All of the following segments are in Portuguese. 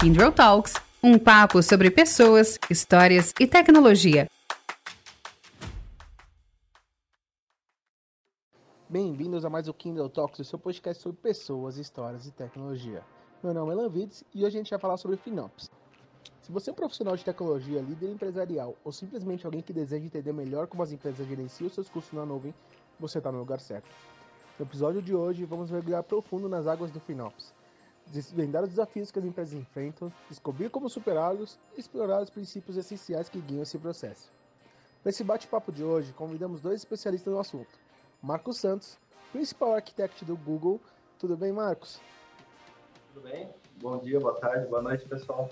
Kindle Talks, um papo sobre pessoas, histórias e tecnologia. Bem-vindos a mais o Kindle Talks, o seu podcast sobre pessoas, histórias e tecnologia. Meu nome é Lanvides e hoje a gente vai falar sobre Finops. Se você é um profissional de tecnologia, líder empresarial ou simplesmente alguém que deseja entender melhor como as empresas gerenciam seus custos na nuvem, você está no lugar certo. No episódio de hoje, vamos mergulhar profundo nas águas do Finops, desvendar os desafios que as empresas enfrentam, descobrir como superá-los e explorar os princípios essenciais que guiam esse processo. Para esse bate-papo de hoje, convidamos dois especialistas no assunto. Marcos Santos, principal arquiteto do Google. Tudo bem, Marcos? Tudo bem? Bom dia, boa tarde, boa noite, pessoal.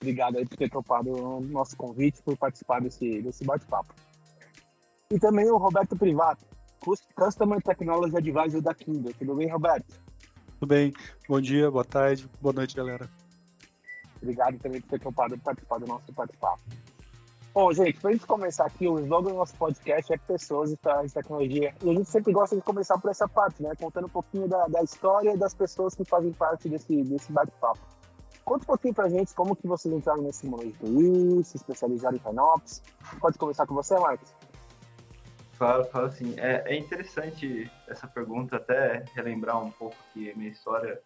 Obrigado aí por ter topado o nosso convite, por participar desse, desse bate-papo. E também o Roberto Privato, Customer Technology Advisor da Kindle. Tudo bem, Roberto? Tudo bem. Bom dia, boa tarde, boa noite, galera. Obrigado também por ter topado participar do nosso bate-papo. Bom, gente, para a gente começar aqui, o slogan do nosso podcast é Pessoas e Tecnologia. E a gente sempre gosta de começar por essa parte, né? Contando um pouquinho da, da história das pessoas que fazem parte desse, desse bate-papo. Conta um pouquinho pra gente como que vocês entraram nesse mundo de TI, se especializaram em FinOps. Pode começar com você, Marcos? Claro, claro sim. É, é interessante essa pergunta, até relembrar um pouco aqui a minha história.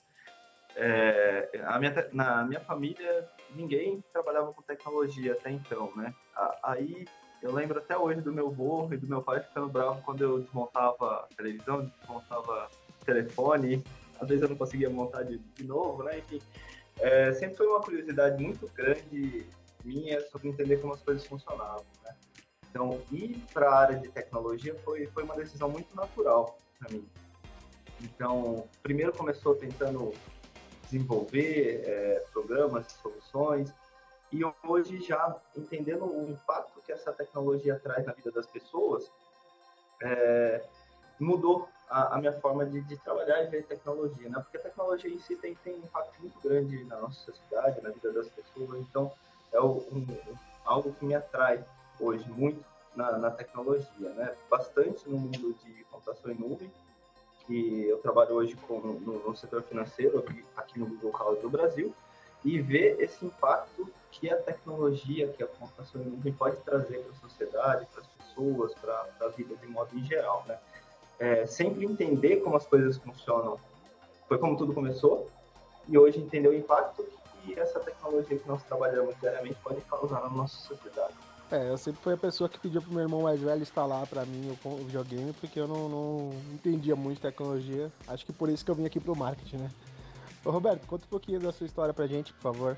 É, a minha, na minha família, ninguém trabalhava com tecnologia até então, né? Aí eu lembro até hoje do meu avô e do meu pai ficando bravo quando eu desmontava a televisão, desmontava telefone. Às vezes eu não conseguia montar de, de novo, né? Enfim, é, sempre foi uma curiosidade muito grande minha sobre entender como as coisas funcionavam, né? Então, ir para a área de tecnologia foi, foi uma decisão muito natural para mim. Então, primeiro começou tentando desenvolver é, programas, soluções, e hoje já entendendo o impacto que essa tecnologia traz na vida das pessoas, é, mudou a, a, minha forma de, de, trabalhar e ver tecnologia, né? Porque a tecnologia em si tem, tem um impacto muito grande na nossa sociedade, na vida das pessoas, então é um, algo que me atrai hoje muito na, na, tecnologia, né? Bastante no mundo de computação em nuvem, que eu trabalho hoje com, no, no setor financeiro aqui, aqui no Google Cloud do Brasil, e ver esse impacto que a tecnologia, que a computação em nuvem pode trazer para a sociedade, para as pessoas, para a vida de modo em geral, né? É, sempre entender como as coisas funcionam foi como tudo começou, e hoje entender o impacto que essa tecnologia que nós trabalhamos diariamente pode causar na nossa sociedade. É, eu sempre fui a pessoa que pediu pro meu irmão mais velho instalar para mim o videogame, porque eu não, não entendia muito tecnologia. Acho que por isso que eu vim aqui pro marketing, né? Ô Roberto, conta um pouquinho da sua história pra gente, por favor.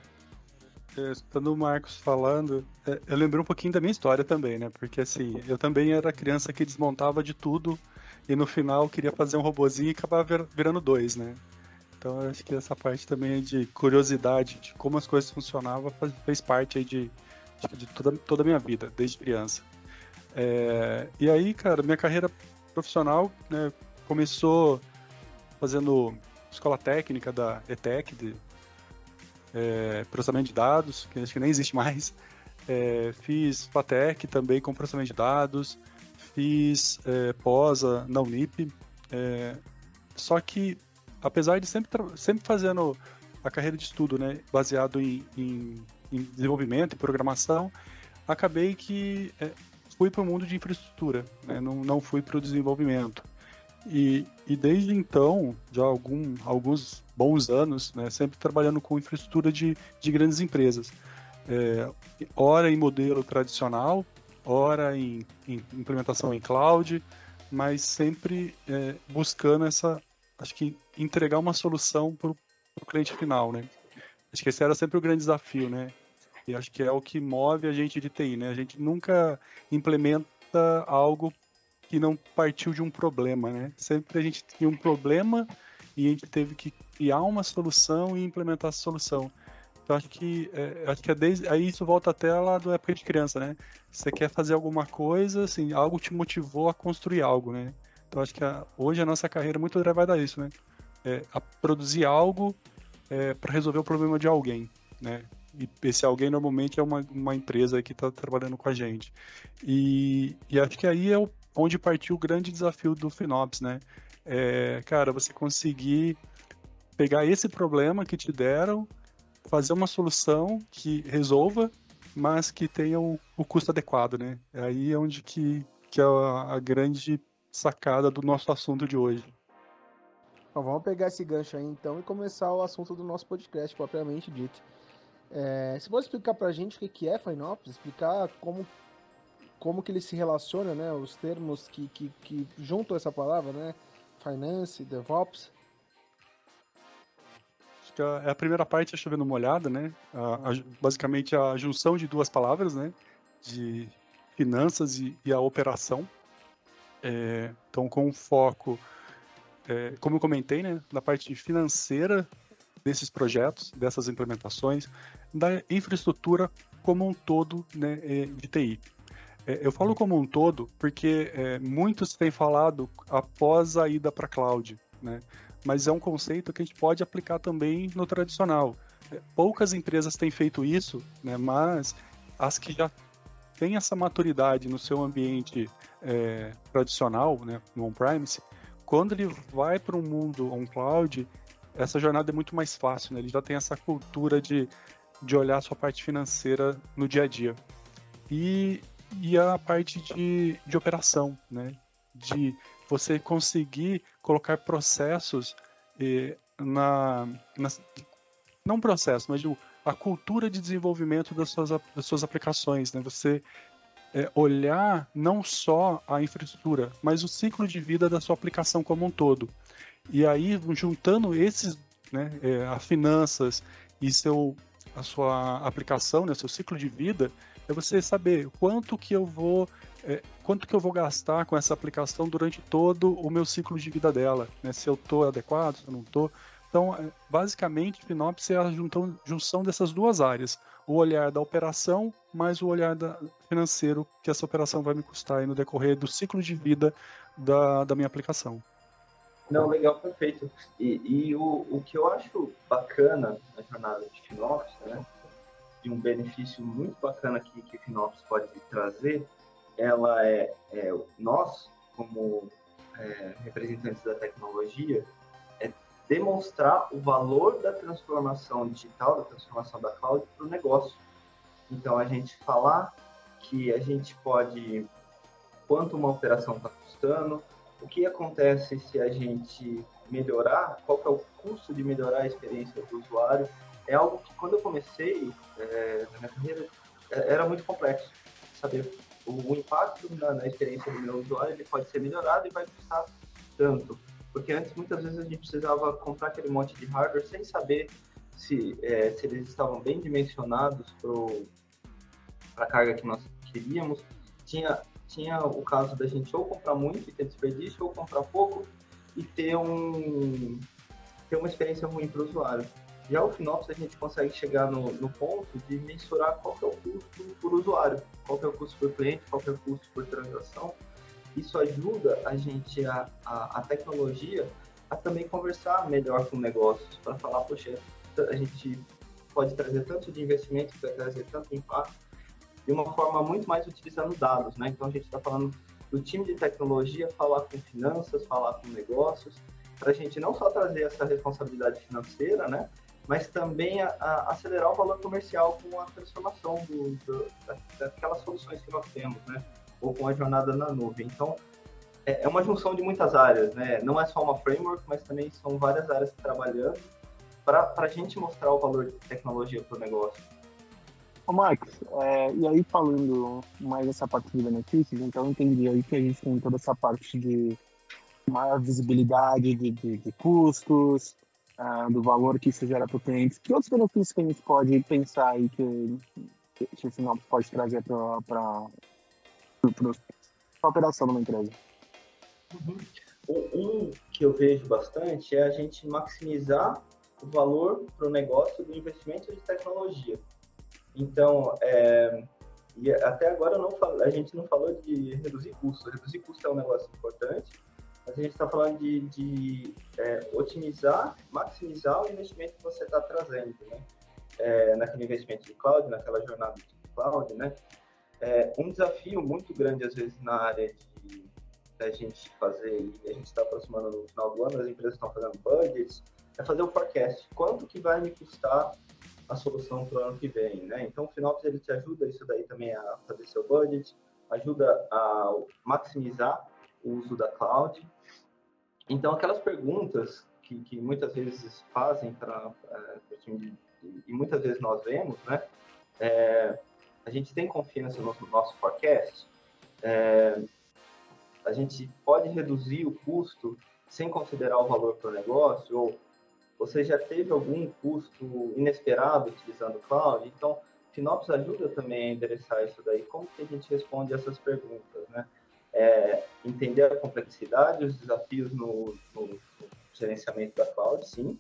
É, escutando o Marcos falando, é, eu lembrei um pouquinho da minha história também, né? Porque assim, eu também era criança que desmontava de tudo e no final queria fazer um robozinho e acabava virando dois, né? Então eu acho que essa parte também de curiosidade de como as coisas funcionavam fez parte aí de, de toda, toda a minha vida, desde criança. É, e aí, cara, minha carreira profissional né, começou fazendo escola técnica da ETEC, de é, processamento de dados, que acho que nem existe mais. É, fiz FATEC também com processamento de dados, fiz é, POSA na Unip. É, só que, apesar de sempre, sempre fazendo a carreira de estudo né, baseado em, em, em desenvolvimento e programação, acabei que é, fui para o mundo de infraestrutura, né, não, não fui para o desenvolvimento. E, e desde então, já algum, alguns bons anos, né, sempre trabalhando com infraestrutura de, de grandes empresas. É, ora em modelo tradicional, ora em, em implementação em cloud, mas sempre é, buscando essa, acho que entregar uma solução para o cliente final, né? Acho que esse era sempre o grande desafio, né? E acho que é o que move a gente de TI, né? A gente nunca implementa algo que não partiu de um problema, né? Sempre a gente tinha um problema e a gente teve que criar uma solução e implementar essa solução. Então acho que é, acho que é desde aí isso volta até lá da época de criança, né? Você quer fazer alguma coisa, assim, algo te motivou a construir algo, né? Então acho que a, hoje a nossa carreira é muito levada a isso, né? É, a produzir algo é, para resolver o problema de alguém, né? E esse alguém normalmente é uma, uma empresa que está trabalhando com a gente. E, e acho que aí é o onde partiu o grande desafio do FinOps, né? É, cara, você conseguir pegar esse problema que te deram fazer uma solução que resolva, mas que tenha o, o custo adequado, né? Aí é onde que, que é a, a grande sacada do nosso assunto de hoje. Bom, vamos pegar esse gancho aí então e começar o assunto do nosso podcast propriamente dito. É, você pode explicar para a gente o que é FinOps? Explicar como, como que ele se relaciona, né? Os termos que, que, que juntam essa palavra, né? Finance, DevOps. Acho que a, a primeira parte é chovendo molhada, né? A, a, basicamente a junção de duas palavras, né? De finanças e, e a operação. É, então, com foco, é, como eu comentei, né? Na parte financeira desses projetos, dessas implementações, da infraestrutura como um todo né, é, de TI. É, eu falo como um todo porque é, muitos têm falado após a ida para cloud, né? mas é um conceito que a gente pode aplicar também no tradicional. É, poucas empresas têm feito isso, né, mas as que já têm essa maturidade no seu ambiente é, tradicional, né, no on-premise, quando ele vai para um mundo on-cloud, essa jornada é muito mais fácil, né? Ele já tem essa cultura de, de olhar a sua parte financeira no dia a dia. E, e a parte de, de operação, né? De você conseguir colocar processos eh, na, na, não processo, mas a cultura de desenvolvimento das suas, das suas aplicações, né? Você é, olhar não só a infraestrutura, mas o ciclo de vida da sua aplicação como um todo. E aí, juntando esses, né, é, as finanças e seu, a sua aplicação, né, seu ciclo de vida, é você saber quanto que eu vou é, quanto que eu vou gastar com essa aplicação durante todo o meu ciclo de vida dela, né? Se eu estou adequado, se eu não estou. Então, é, basicamente, Finopse é a junção, junção dessas duas áreas. O olhar da operação mais o olhar da, financeiro que essa operação vai me custar no decorrer do ciclo de vida da, da minha aplicação. Não, legal, perfeito. E, e o, o que eu acho bacana na jornada de Finops, né, de um benefício muito bacana que, que Finops pode trazer, ela é, é nós, como é, representantes da tecnologia, é demonstrar o valor da transformação digital, da transformação da cloud para o negócio. Então, a gente falar que a gente pode, quanto uma operação está custando, o que acontece se a gente melhorar, qual é o custo de melhorar a experiência do usuário, é algo que quando eu comecei é, na minha carreira é, era muito complexo. Saber o, o impacto na, na, experiência do meu usuário ele pode ser melhorado e vai custar tanto. Porque antes, muitas vezes, a gente precisava comprar aquele monte de hardware sem saber se, é, se eles estavam bem dimensionados para a carga que nós queríamos. Tinha tinha o caso da gente ou comprar muito e ter desperdício, ou comprar pouco e ter, um, ter uma experiência ruim para o usuário. Já o Finops a gente consegue chegar no, no ponto de mensurar qual é o custo por usuário, qual é o custo por cliente, qual é o custo por transação. Isso ajuda a gente, a, a, a tecnologia, a também conversar melhor com negócios, para falar, poxa, a gente pode trazer tanto de investimento, vai trazer tanto impacto, de uma forma muito mais utilizando dados, né? Então a gente está falando do time de tecnologia falar com finanças, falar com negócios, para a gente não só trazer essa responsabilidade financeira, né? Mas também a, a acelerar o valor comercial com a transformação do, do, daquelas soluções que nós temos, né? Ou com a jornada na nuvem. Então, é, é uma junção de muitas áreas, né? Não é só uma framework, mas também são várias áreas trabalhando para a gente mostrar o valor de tecnologia para o negócio. Ô, Marcos, é, e aí falando mais essa parte de benefícios, então eu entendi aí que a gente tem toda essa parte de maior visibilidade de, de, de custos, uh, do valor que isso gera para o cliente. Que outros benefícios que a gente pode pensar aí que, que, que o pode trazer para a operação de uma empresa? Uhum. Um que eu vejo bastante é a gente maximizar o valor para o negócio do investimento de tecnologia. Então, é, e até agora não a gente não falou de reduzir custos. Reduzir custos é um negócio importante, mas a gente está falando de, de é, otimizar, maximizar o investimento que você está trazendo, né? É, naquele investimento de cloud, naquela jornada de cloud, né? É, um desafio muito grande, às vezes, na área de da gente fazer, e a gente está aproximando no final do ano, as empresas estão fazendo budgets, é fazer o forecast. Quanto que vai me custar a solução para o ano que vem, né? Então, o Finops ele te ajuda isso daí também a fazer seu budget, ajuda a maximizar o uso da cloud. Então, aquelas perguntas que, que muitas vezes fazem para é, o time e muitas vezes nós vemos, né? É, a gente tem confiança no nosso forecast, é, a gente pode reduzir o custo sem considerar o valor para o negócio, ou você já teve algum custo inesperado utilizando o cloud? Então, Finops ajuda também a endereçar isso daí. Como que a gente responde essas perguntas, né? É, entender a complexidade, os desafios no, no, no gerenciamento da cloud, sim,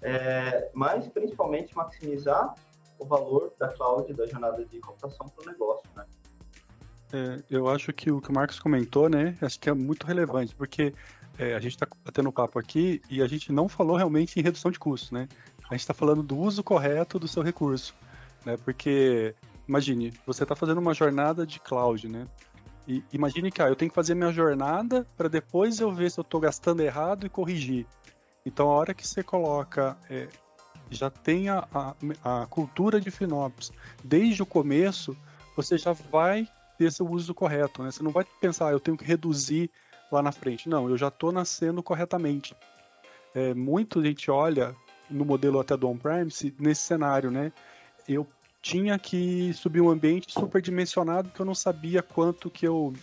é, mas principalmente maximizar o valor da cloud, da jornada de computação para o negócio, né? É, eu acho que o que o Marcos comentou, né, acho que é muito relevante, porque é, a gente está batendo papo aqui e a gente não falou realmente em redução de custo, né? A gente está falando do uso correto do seu recurso, né? Porque, imagine, você está fazendo uma jornada de cloud, né? E imagine que ah, eu tenho que fazer minha jornada para depois eu ver se eu estou gastando errado e corrigir. Então, a hora que você coloca é, já tem a, a, a cultura de FinOps desde o começo, você já vai ter seu uso correto, né? Você não vai pensar, ah, eu tenho que reduzir lá na frente. Não, eu já estou nascendo corretamente. É, muito gente olha no modelo até do on-premise nesse cenário, né? Eu tinha que subir um ambiente superdimensionado que eu não sabia quanto que eu,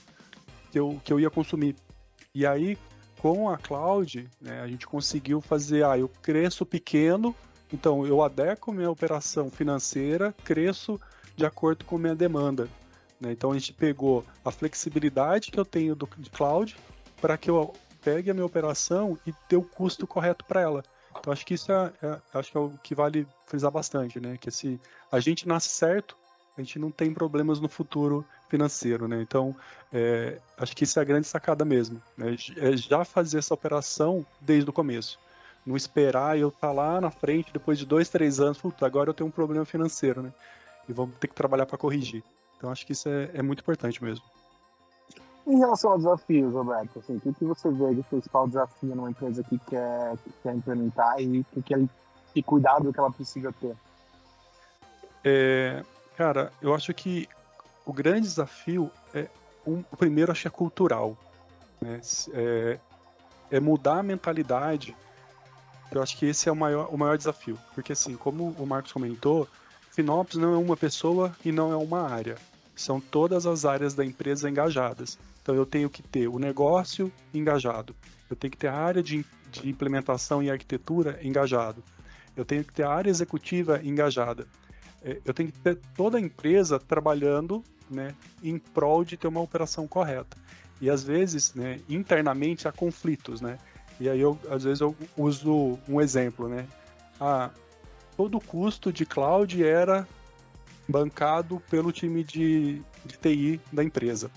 que eu, que eu ia consumir. E aí, com a cloud, né, a gente conseguiu fazer, ah, eu cresço pequeno, então, eu adequo minha operação financeira, cresço de acordo com minha demanda. Né? Então, a gente pegou a flexibilidade que eu tenho do, cloud para que eu pegue a minha operação e dê o custo correto para ela. Então, acho que isso é, é, acho que é o que vale frisar bastante, né? Que se a gente nasce certo, a gente não tem problemas no futuro financeiro, né? Então, é, acho que isso é a grande sacada mesmo, né? É já fazer essa operação desde o começo não esperar eu estar tá lá na frente depois de dois, três anos, puta, agora eu tenho um problema financeiro, né? E vamos ter que trabalhar para corrigir. Então acho que isso é, é, muito importante mesmo. Em relação aos desafios, Roberto, assim, o que, que você vê de principal desafio numa empresa que quer, que quer implementar e que, que, que cuidado que ela precisa ter? É, cara, eu acho que o grande desafio é um, o primeiro acho que é cultural, né? É, é mudar a mentalidade eu acho que esse é o maior, o maior desafio. Porque, assim, como o Marcos comentou, Finops não é uma pessoa e não é uma área. São todas as áreas da empresa engajadas. Então, eu tenho que ter o negócio engajado. Eu tenho que ter a área de, de implementação e arquitetura engajado. Eu tenho que ter a área executiva engajada. É, eu tenho que ter toda a empresa trabalhando né, em prol de ter uma operação correta. E às vezes, né, internamente há conflitos, né? E aí eu às vezes eu uso um exemplo, né? Ah, todo o custo de cloud era bancado pelo time de, de TI da empresa.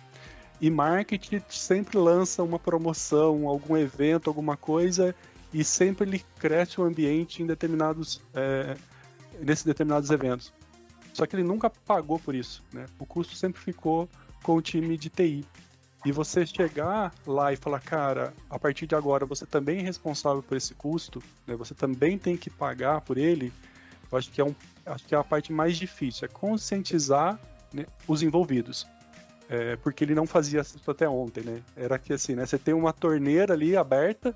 E marketing sempre lança uma promoção, algum evento, alguma coisa, e sempre ele cresce o ambiente em determinados, é, nesses determinados eventos. Só que ele nunca pagou por isso, né? O custo sempre ficou com o time de TI. E você chegar lá e falar, cara, a partir de agora você também é responsável por esse custo, né? Você também tem que pagar por ele. Eu acho que é um, acho que é a parte mais difícil, é conscientizar né, os envolvidos. É, porque ele não fazia isso até ontem, né? Era que assim, né? Você tem uma torneira ali aberta,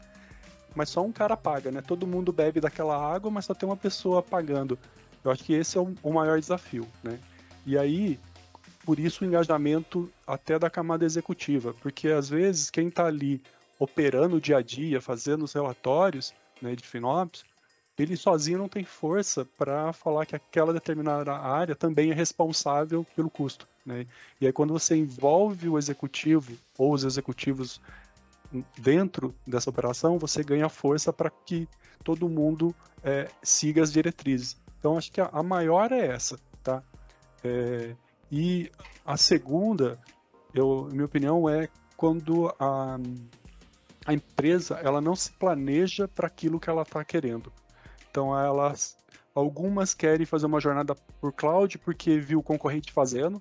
mas só um cara paga, né? Todo mundo bebe daquela água, mas só tem uma pessoa pagando. Eu acho que esse é o, maior desafio, né? E aí, por isso o engajamento até da camada executiva, porque às vezes quem está ali operando o dia a dia, fazendo os relatórios né, de FinOps, ele sozinho não tem força para falar que aquela determinada área também é responsável pelo custo. Né? E aí quando você envolve o executivo ou os executivos dentro dessa operação, você ganha força para que todo mundo é, siga as diretrizes. Então acho que a, a maior é essa, tá? É, e a segunda, eu, minha opinião, é quando a, a empresa ela não se planeja para aquilo que ela está querendo. Então, elas, algumas querem fazer uma jornada por cloud porque viu o concorrente fazendo,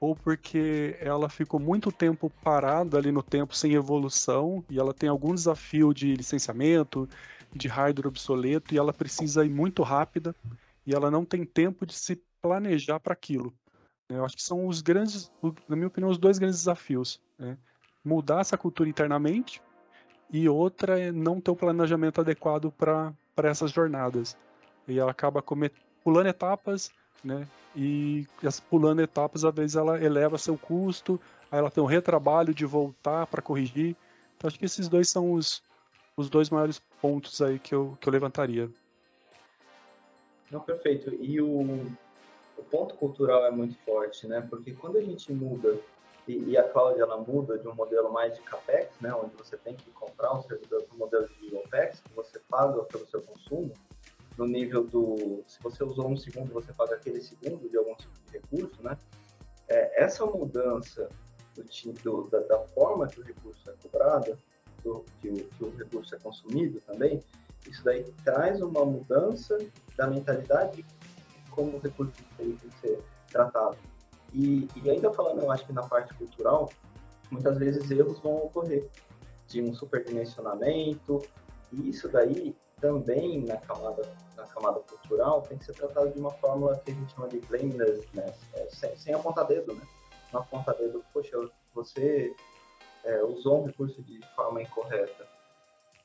ou porque ela ficou muito tempo parada ali no tempo sem evolução e ela tem algum desafio de licenciamento, de hardware obsoleto e ela precisa ir muito rápida e ela não tem tempo de se planejar para aquilo. Eu acho que são os grandes, na minha opinião, os dois grandes desafios. Né? Mudar essa cultura internamente e outra é não ter o planejamento adequado para essas jornadas. E ela acaba pulando etapas, né? E pulando etapas, às vezes ela eleva seu custo, aí ela tem um retrabalho de voltar para corrigir. Então acho que esses dois são os, os dois maiores pontos aí que eu, que eu levantaria. Não, perfeito. E o, o ponto cultural é muito forte, né? Porque quando a gente muda, e, e, a Cláudia ela muda de um modelo mais de CAPEX, né? Onde você tem que comprar um servidor para um modelo de OPEX, que você paga pelo seu consumo, no nível do... Se você usou um segundo, você paga aquele segundo de algum tipo de recurso, né? É, essa mudança do, do, da, da, forma que o recurso é cobrado, do, que, o, que o recurso é consumido também, isso daí traz uma mudança da mentalidade de como o recurso tem que ser tratado. E, e, ainda falando, eu acho que na parte cultural, muitas vezes erros vão ocorrer de um superdimensionamento, e isso daí também na camada, na camada cultural tem que ser tratado de uma fórmula que a gente chama de blamelessness, né? é, sem, sem apontar dedo, né? Não apontar dedo, poxa, você é, usou um recurso de forma incorreta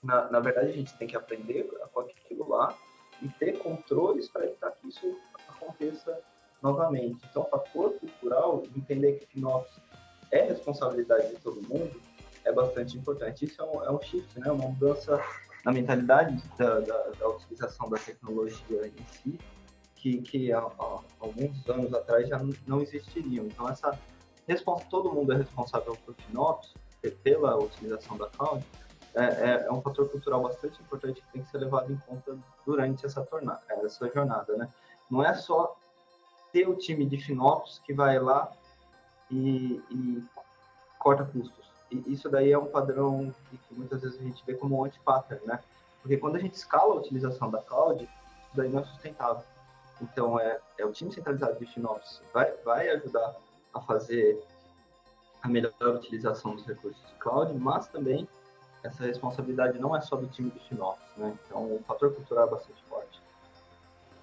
na, na verdade, a gente tem que aprender com aquilo lá e ter controles para evitar que isso aconteça novamente. Então, o fator cultural, entender que FinOps é responsabilidade de todo mundo, é bastante importante. Isso é um, é um shift, né? uma mudança na mentalidade da, da, da utilização da tecnologia em si, que, que há, há, alguns anos atrás já não existiriam. Então, essa todo mundo é responsável por FinOps, pela utilização da cloud, é, é, é, um fator cultural bastante importante que tem que ser levado em conta durante essa, tornada, essa jornada, né? Não é só ter o time de FinOps que vai lá e, e corta custos. E isso daí é um padrão que, muitas vezes a gente vê como anti-pattern, né? Porque quando a gente escala a utilização da cloud, isso daí não é sustentável. Então, é, é o time centralizado de FinOps vai, vai ajudar a fazer a melhor utilização dos recursos de cloud, mas também essa responsabilidade não é só do time de FinOps, né? Então o fator cultural é bastante forte.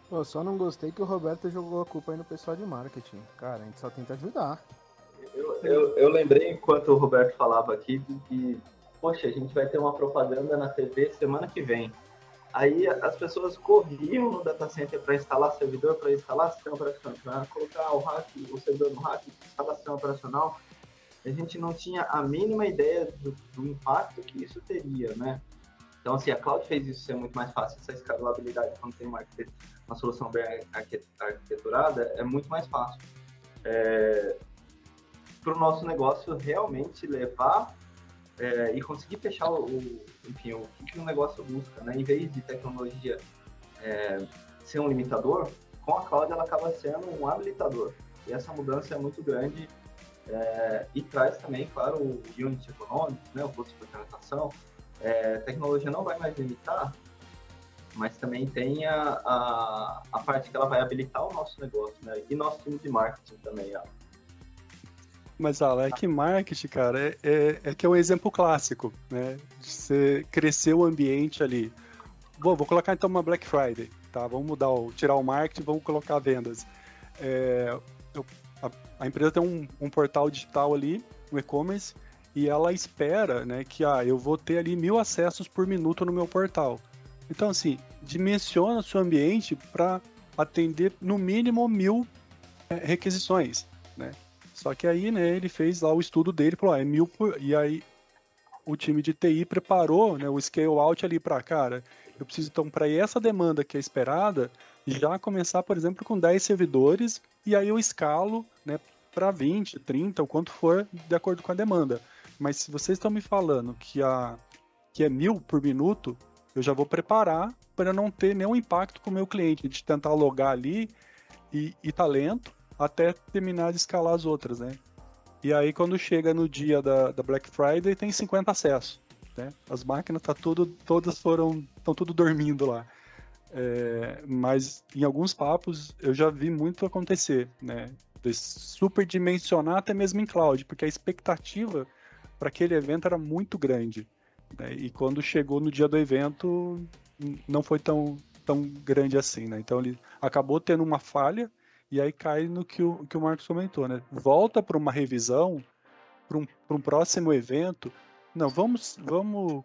Pô, só não gostei que o Roberto jogou a culpa aí no pessoal de marketing. Cara, a gente só tenta ajudar. Eu, eu, eu lembrei enquanto o Roberto falava aqui que, poxa, a gente vai ter uma propaganda na TV semana que vem. Aí as pessoas corriam no data center para instalar servidor, para instalar sistema operacional, colocar o hack, o servidor no hack, sistema operacional a gente não tinha a mínima ideia do, do, impacto que isso teria, né? Então, assim, a cloud fez isso ser muito mais fácil, essa escalabilidade, quando tem uma, uma solução bem arquiteturada, é muito mais fácil. É, para o nosso negócio realmente levar é, e conseguir fechar o, enfim, o que, o negócio busca, né? Em vez de tecnologia é, ser um limitador, com a cloud ela acaba sendo um habilitador. E essa mudança é muito grande é, e traz também, claro, o unit econômico, né, o custo de implementação. É, tecnologia não vai mais limitar, mas também tem a, a, a, parte que ela vai habilitar o nosso negócio, né? E nosso time de marketing também, ó. Mas, Ala, é que marketing, cara, é, é, é, que é um exemplo clássico, né? De você crescer o ambiente ali. Bom, vou colocar então uma Black Friday, tá? Vamos mudar, o, tirar o marketing, vamos colocar vendas. É, eu a, a empresa tem um, um, portal digital ali, um e-commerce, e ela espera né, que ah, eu vou ter ali mil acessos por minuto no meu portal. Então, assim, dimensiona o seu ambiente para atender no mínimo mil é, requisições, né? Só que aí, né, ele fez lá o estudo dele, falou, ah, é mil por... E aí o time de TI preparou né, o scale out ali para, cara, eu preciso então, para essa demanda que é esperada, já começar, por exemplo, com 10 servidores e aí eu escalo né, para 20, 30, o quanto for, de acordo com a demanda. Mas se vocês estão me falando que, a, que é mil por minuto, eu já vou preparar para não ter nenhum impacto com o meu cliente, de tentar logar ali e, e talento até terminar de escalar as outras, né? E aí quando chega no dia da, da Black Friday tem 50 acessos, né? As máquinas tá tudo, todas foram, estão tudo dormindo lá. É, mas em alguns papos eu já vi muito acontecer, né? De superdimensionar até mesmo em cloud, porque a expectativa para aquele evento era muito grande. Né? E quando chegou no dia do evento, não foi tão, tão grande assim, né? Então ele acabou tendo uma falha e aí cai no que o, que o Marcos comentou, né? Volta para uma revisão, para um, um próximo evento. Não, vamos, vamos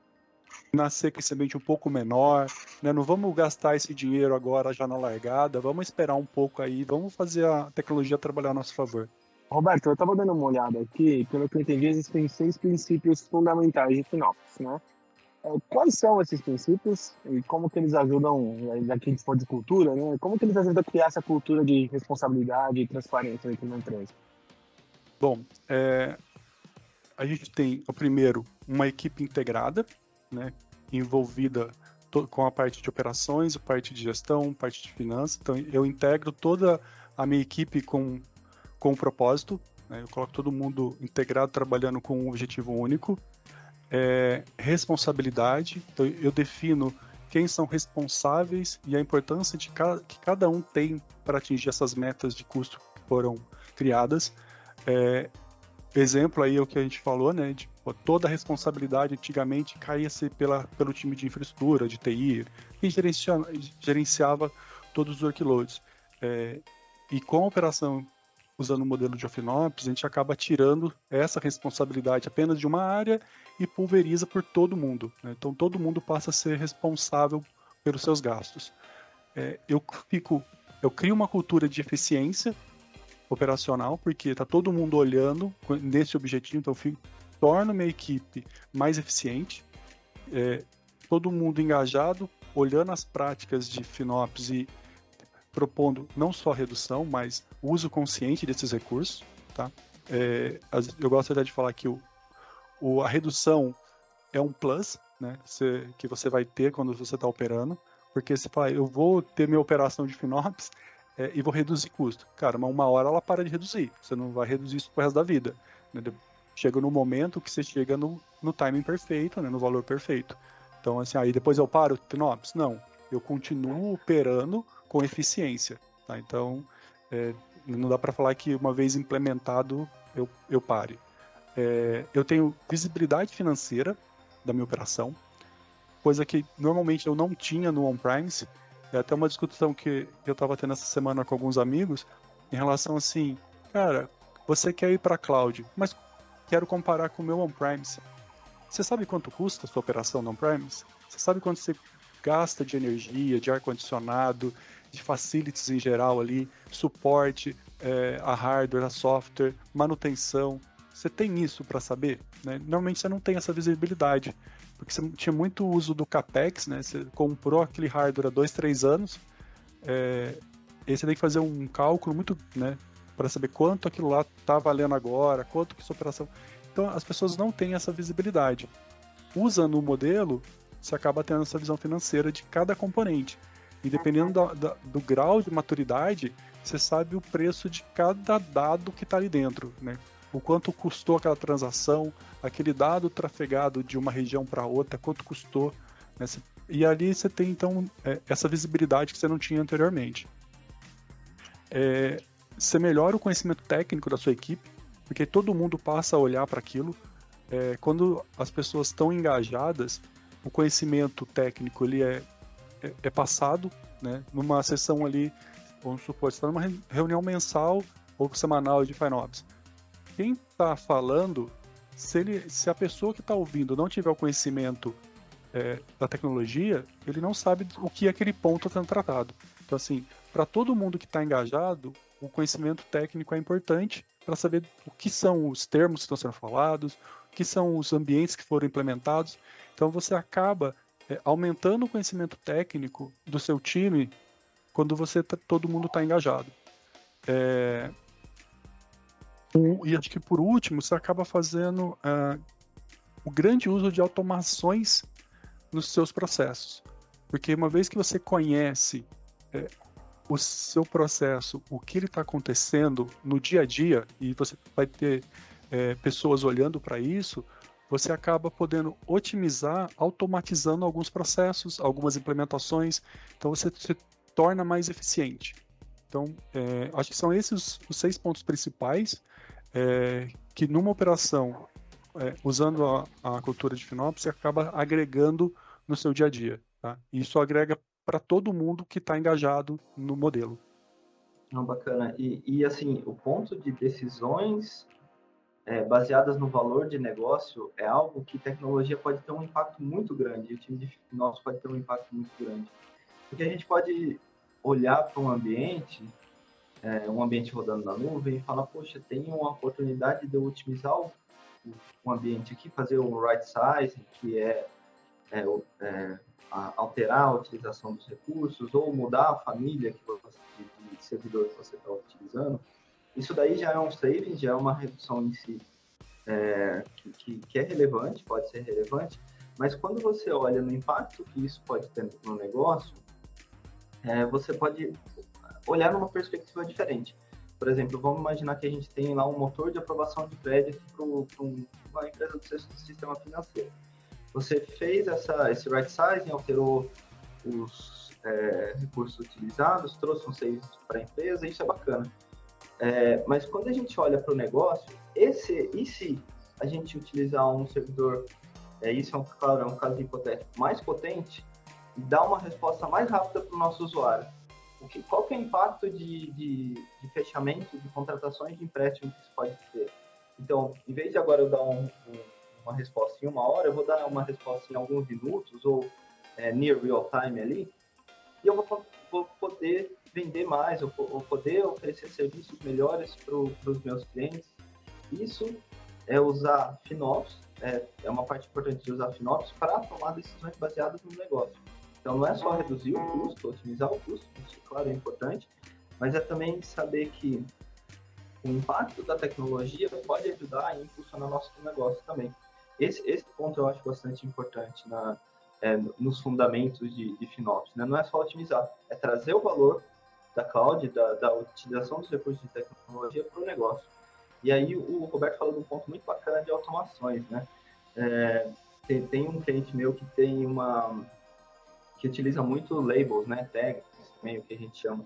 nascer com esse ambiente um pouco menor, né? Não vamos gastar esse dinheiro agora já na largada, vamos esperar um pouco aí, vamos fazer a tecnologia trabalhar a nosso favor. Roberto, eu estava dando uma olhada aqui, pelo que eu entendi, existem seis princípios fundamentais de Finópolis, né? É, quais são esses princípios e como que eles ajudam, já que a gente for de cultura, né? Como que eles ajudam a criar essa cultura de responsabilidade e transparência dentro da empresa? Bom, é, a gente tem, o primeiro, uma equipe integrada, né, envolvida com a parte de operações, a parte de gestão, parte de finanças. Então, eu integro toda a minha equipe com, com um propósito. Né, eu coloco todo mundo integrado, trabalhando com um objetivo único é, responsabilidade. Então, eu defino quem são responsáveis e a importância de cada, que cada um tem para atingir essas metas de custo que foram criadas. É, exemplo aí é o que a gente falou, né? De, toda a responsabilidade antigamente caía-se pela, pelo time de infraestrutura, de TI, que gerenciava, gerenciava todos os workloads. É, e com a operação usando o modelo de OffNops, a gente acaba tirando essa responsabilidade apenas de uma área e pulveriza por todo mundo. Né? Então todo mundo passa a ser responsável pelos seus gastos. É, eu fico, eu crio uma cultura de eficiência operacional porque está todo mundo olhando nesse objetivo, então eu fico, torno minha equipe mais eficiente, é, todo mundo engajado, olhando as práticas de FinOps e propondo não só redução, mas uso consciente desses recursos, tá? É, eu gosto até de falar que o, o, a redução é um plus, né, que você vai ter quando você está operando, porque você fala, eu vou ter minha operação de FinOps é, e vou reduzir custo. Cara, mas uma hora ela para de reduzir, você não vai reduzir isso pro resto da vida. Né? Chega no momento que você chega no, no timing perfeito, né, no valor perfeito. Então, assim, aí depois eu paro FinOps? Não, eu continuo operando com eficiência. Tá? Então, é, não dá para falar que uma vez implementado eu, eu pare. É, eu tenho visibilidade financeira da minha operação, coisa que normalmente eu não tinha no on-premise. É até uma discussão que eu estava tendo essa semana com alguns amigos em relação assim, cara, você quer ir para cloud, mas quero comparar com o meu on-premise. Você sabe quanto custa a sua operação no on-premise? Você sabe quanto você gasta de energia, de ar-condicionado, de facilities em geral ali, suporte é, a hardware, a software, manutenção. Você tem isso para saber? Né? Normalmente você não tem essa visibilidade, porque você tinha muito uso do CAPEX, né? você comprou aquele hardware há dois, três anos, é, e você tem que fazer um cálculo muito, né, para saber quanto aquilo lá está valendo agora, quanto que sua operação. Então as pessoas não têm essa visibilidade. Usando o modelo, você acaba tendo essa visão financeira de cada componente. E dependendo da, da, do grau de maturidade, você sabe o preço de cada dado que está ali dentro, né? O quanto custou aquela transação, aquele dado trafegado de uma região para outra, quanto custou. Né? E ali você tem então é, essa visibilidade que você não tinha anteriormente. É, você melhora o conhecimento técnico da sua equipe, porque todo mundo passa a olhar para aquilo. É, quando as pessoas estão engajadas, o conhecimento técnico ele é é, é passado, né, numa sessão ali, vamos supor, você está numa reunião mensal ou semanal de FinOps. Quem está falando, se, ele, se a pessoa que está ouvindo não tiver o conhecimento é, da tecnologia, ele não sabe o que aquele ponto está sendo tratado. Então, assim, para todo mundo que está engajado, o conhecimento técnico é importante para saber o que são os termos que estão sendo falados, o que são os ambientes que foram implementados. Então, você acaba é, aumentando o conhecimento técnico do seu time quando você tá, todo mundo está engajado. É, e acho que por último, você acaba fazendo uh, o grande uso de automações nos seus processos. Porque uma vez que você conhece é, o seu processo, o que ele está acontecendo no dia a dia, e você vai ter é, pessoas olhando para isso, você acaba podendo otimizar, automatizando alguns processos, algumas implementações, então você se torna mais eficiente. Então, é, acho que são esses os seis pontos principais é, que numa operação, é, usando a, a, cultura de FinOps, você acaba agregando no seu dia a dia. Tá? Isso agrega para todo mundo que está engajado no modelo. Não, bacana. E, e, assim, o ponto de decisões é, baseadas no valor de negócio é algo que tecnologia pode ter um impacto muito grande, e o time de nosso pode ter um impacto muito grande. Porque a gente pode olhar para um ambiente, é, um ambiente rodando na nuvem, e falar, poxa, tem uma oportunidade de eu otimizar o, o ambiente aqui, fazer o right size, que é, é, é alterar a utilização dos recursos, ou mudar a família que você, de servidor que você está utilizando. Isso daí já é um savings, já é uma redução em si é, que, que, é relevante, pode ser relevante, mas quando você olha no impacto que isso pode ter no negócio, é, você pode olhar numa perspectiva diferente. Por exemplo, vamos imaginar que a gente tem lá um motor de aprovação de crédito para um, uma empresa do sistema financeiro. Você fez essa, esse right sizing, alterou os é, recursos utilizados, trouxe um savings para a empresa, isso é bacana. É, mas quando a gente olha para o negócio, esse, e se a gente utilizar um servidor, é, isso é um, claro, é um caso hipotético, mais potente, e uma resposta mais rápida para o nosso usuário? O que, qual que é o impacto de, de, de, fechamento, de contratações de empréstimo que isso pode ter? Então, em vez de agora eu dar um, um, uma resposta em uma hora, eu vou dar uma resposta em alguns minutos ou é, near real time ali, e eu vou, vou poder vender mais, ou, ou poder oferecer serviços melhores para os meus clientes. Isso é usar FinOps, é, é uma parte importante de usar FinOps para tomar decisões baseadas no negócio. Então não é só reduzir o custo, otimizar o custo, isso claro é importante, mas é também saber que o impacto da tecnologia pode ajudar a impulsionar nosso negócio também. Esse, esse ponto eu acho bastante importante na, é, nos fundamentos de, de FinOps. Né? Não é só otimizar, é trazer o valor da cloud, da, da utilização dos recursos de tecnologia para o negócio. E aí o Roberto falou de um ponto muito bacana de automações, né? É, tem, tem, um cliente meu que tem uma que utiliza muito labels, né, tags, meio que a gente chama,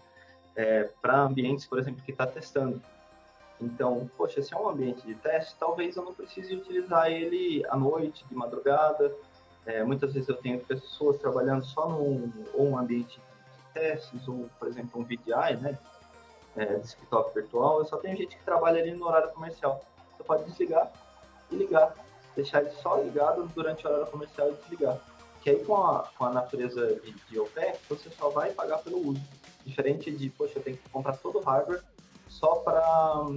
é, para ambientes, por exemplo, que está testando. Então, poxa, se é um ambiente de teste, talvez eu não precise utilizar ele à noite, de madrugada. É, muitas vezes eu tenho pessoas trabalhando só num ou um ambiente testes, ou, por exemplo, um VDI, né, é, desktop virtual, só tenho gente que trabalha ali no horário comercial. Você pode desligar e ligar, deixar ele só ligado durante o horário comercial e desligar. Que aí com a, com a natureza de, de você só vai pagar pelo uso. Diferente de, poxa, eu tenho que comprar todo o hardware só para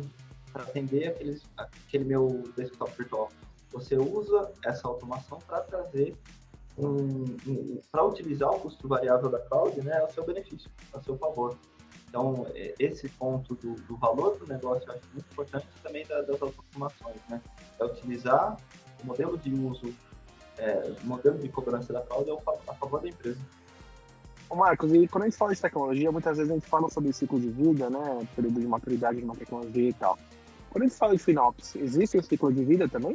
atender aqueles, aquele meu desktop virtual. Você usa essa automação para trazer um, para utilizar o custo variável da cloud, né, é o seu benefício, a seu favor. Então, é, esse ponto do, do, valor do negócio eu acho muito importante também das, das automações, né? É utilizar o modelo de uso, é, o modelo de cobrança da cloud a favor da empresa. Ô Marcos, e quando a gente fala de tecnologia, muitas vezes a gente fala sobre ciclo de vida, né? Período de maturidade de uma tecnologia e tal. Quando a gente fala de FinOps, existe um ciclo de vida também?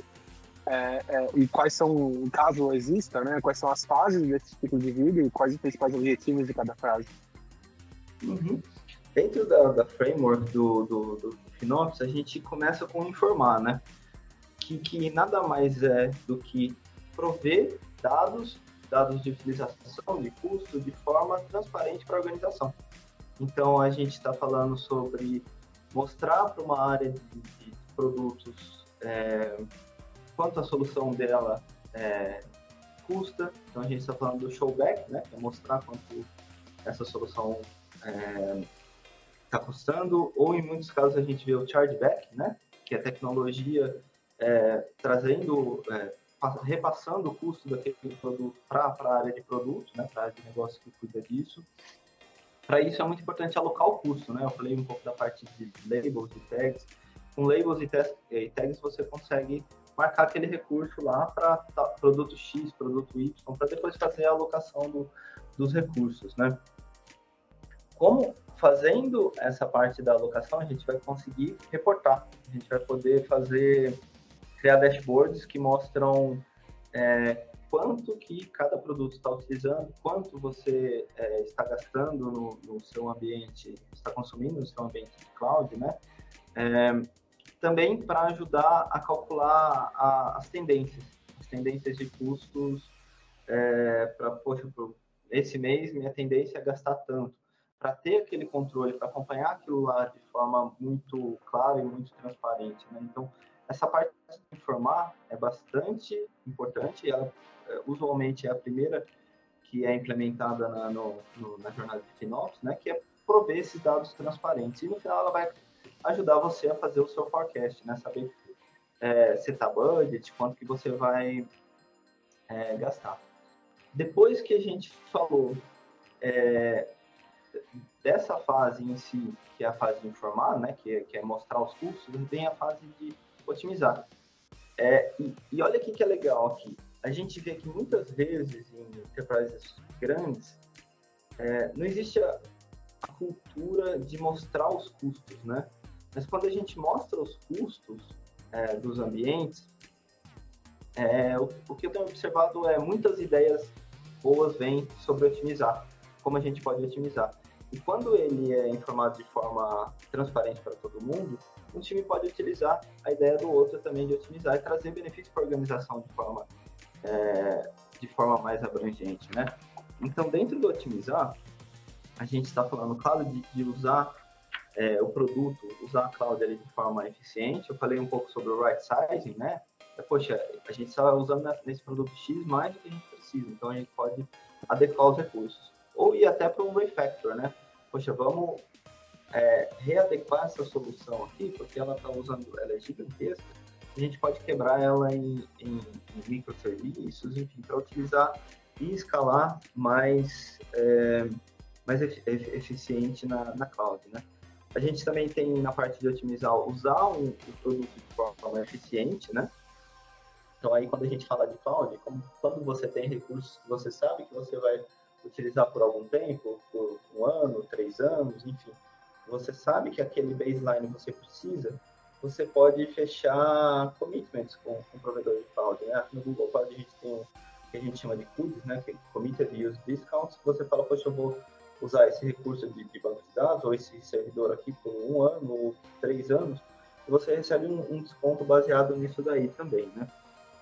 É, é, e quais são, caso exista, né, quais são as fases desse ciclo de vida e quais os principais objetivos de cada fase. Uhum. Dentro da, da framework do, do, do FinOps, a gente começa com informar, né? Que, que nada mais é do que prover dados, dados de utilização, de custo, de forma transparente para a organização. Então, a gente está falando sobre mostrar para uma área de, de produtos é, quanto a solução dela é, custa. Então a gente está falando do showback, né, que é mostrar quanto essa solução está é, custando, ou em muitos casos a gente vê o chargeback, né, que é tecnologia é, trazendo, é, repassando o custo daquele produto para a área de produto, né, para a área de negócio que cuida disso. Para isso é muito importante alocar o custo, né? Eu falei um pouco da parte de labels e tags. Com labels e tags você consegue marcar aquele recurso lá para produto X, produto Y, para depois fazer a alocação do, dos recursos, né? Como fazendo essa parte da alocação, a gente vai conseguir reportar, a gente vai poder fazer, criar dashboards que mostram é, quanto que cada produto está utilizando, quanto você é, está gastando no, no, seu ambiente, está consumindo no seu ambiente de cloud, né? É, também para ajudar a calcular a, as tendências, as tendências de custos é, para, poxa, pro, esse mês minha tendência é gastar tanto. Para ter aquele controle, para acompanhar aquilo lá de forma muito clara e muito transparente. Né? Então, essa parte de informar é bastante importante, ela é, usualmente é a primeira que é implementada na, no, no, na jornada de FinOps, né, que é prover esses dados transparentes. E no final ela vai ajudar você a fazer o seu forecast, né, saber é, setar budget, quanto que você vai é, gastar. Depois que a gente falou é, dessa fase em si, que é a fase de informar, né, que, é, que é mostrar os custos, vem a fase de otimizar. É, e, e, olha o que é legal aqui. A gente vê que muitas vezes em enterprises grandes é, não existe a, a, cultura de mostrar os custos, né? Mas quando a gente mostra os custos é, dos ambientes, é, o, o, que eu tenho observado é muitas ideias boas vêm sobre otimizar, como a gente pode otimizar. E quando ele é informado de forma transparente para todo mundo, um time pode utilizar a ideia do outro também de otimizar e trazer benefícios para a organização de forma, é, de forma mais abrangente, né? Então, dentro do otimizar, a gente está falando, claro, de, de usar é, o produto, usar a cloud ali de forma eficiente. Eu falei um pouco sobre o right sizing, né? Poxa, a gente está usando nesse produto X mais do que a gente precisa, então a gente pode adequar os recursos. Ou ir até para um refactor, né? Poxa, vamos é, readequar essa solução aqui, porque ela está usando, ela é gigantesca, a gente pode quebrar ela em, em, em microserviços, enfim, para utilizar e escalar mais, é, mais eficiente na, na cloud, né? A gente também tem na parte de otimizar, usar um, um produto de forma eficiente, né? Então aí quando a gente fala de cloud, como, quando você tem recursos que você sabe que você vai utilizar por algum tempo, por um ano, três anos, enfim, você sabe que aquele baseline você precisa, você pode fechar commitments com, com o provedor de cloud. Né? No Google Cloud a gente tem o que a gente chama de CUDs, né? que é Committed Use Discounts, você fala, poxa, eu vou usar esse recurso de, de banco de dados ou esse servidor aqui por um ano ou três anos, você recebe um, um desconto baseado nisso daí também, né?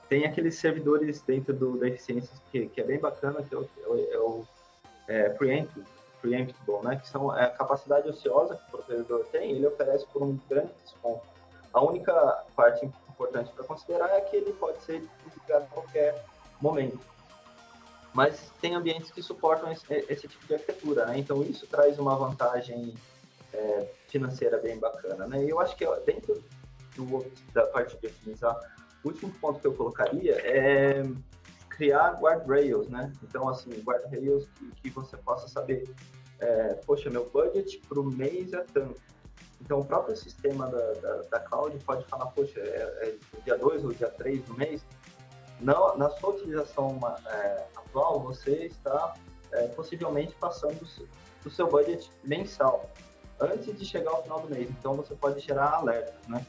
Tem aqueles servidores dentro do, da eficiência que, que é bem bacana, que é o, é o é, preemptive, preemptible, né, que são é a capacidade ociosa que o provedor tem, ele oferece por um grande desconto. A única parte importante para considerar é que ele pode ser desligado a qualquer momento. Mas tem ambientes que suportam esse, esse tipo de arquitetura, né? Então isso traz uma vantagem é, financeira bem bacana, né? E eu acho que dentro do, da parte de otimizar, o último ponto que eu colocaria é criar guardrails, né? Então, assim, guardrails que, que você possa saber, é, poxa, meu budget para o mês é tanto. Então, o próprio sistema da, da, da cloud pode falar, poxa, é, é dia 2 ou dia 3 do mês. Na sua utilização é, atual, você está é, possivelmente passando do seu budget mensal, antes de chegar ao final do mês. Então, você pode gerar alertas, né?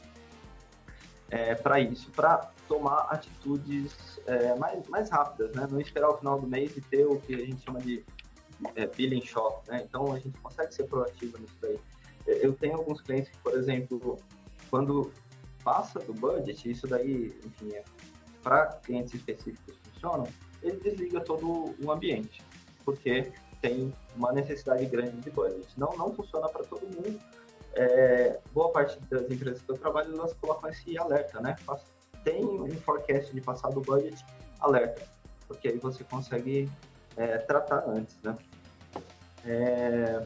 É, para isso, para tomar atitudes é, mais, mais rápidas, né? Não esperar o final do mês e ter o que a gente chama de é, billing shock, né? Então a gente consegue ser proativo nisso daí. Eu tenho alguns clientes que, por exemplo, quando passa do budget, isso daí, enfim, é, para clientes específicos funcionam, ele desliga todo o ambiente, porque tem uma necessidade grande de budget. Não, não funciona para todo mundo. É, boa parte das empresas que eu trabalho, elas colocam esse alerta, né? tem um forecast de passar do budget, alerta, porque aí você consegue é, tratar antes, né? É...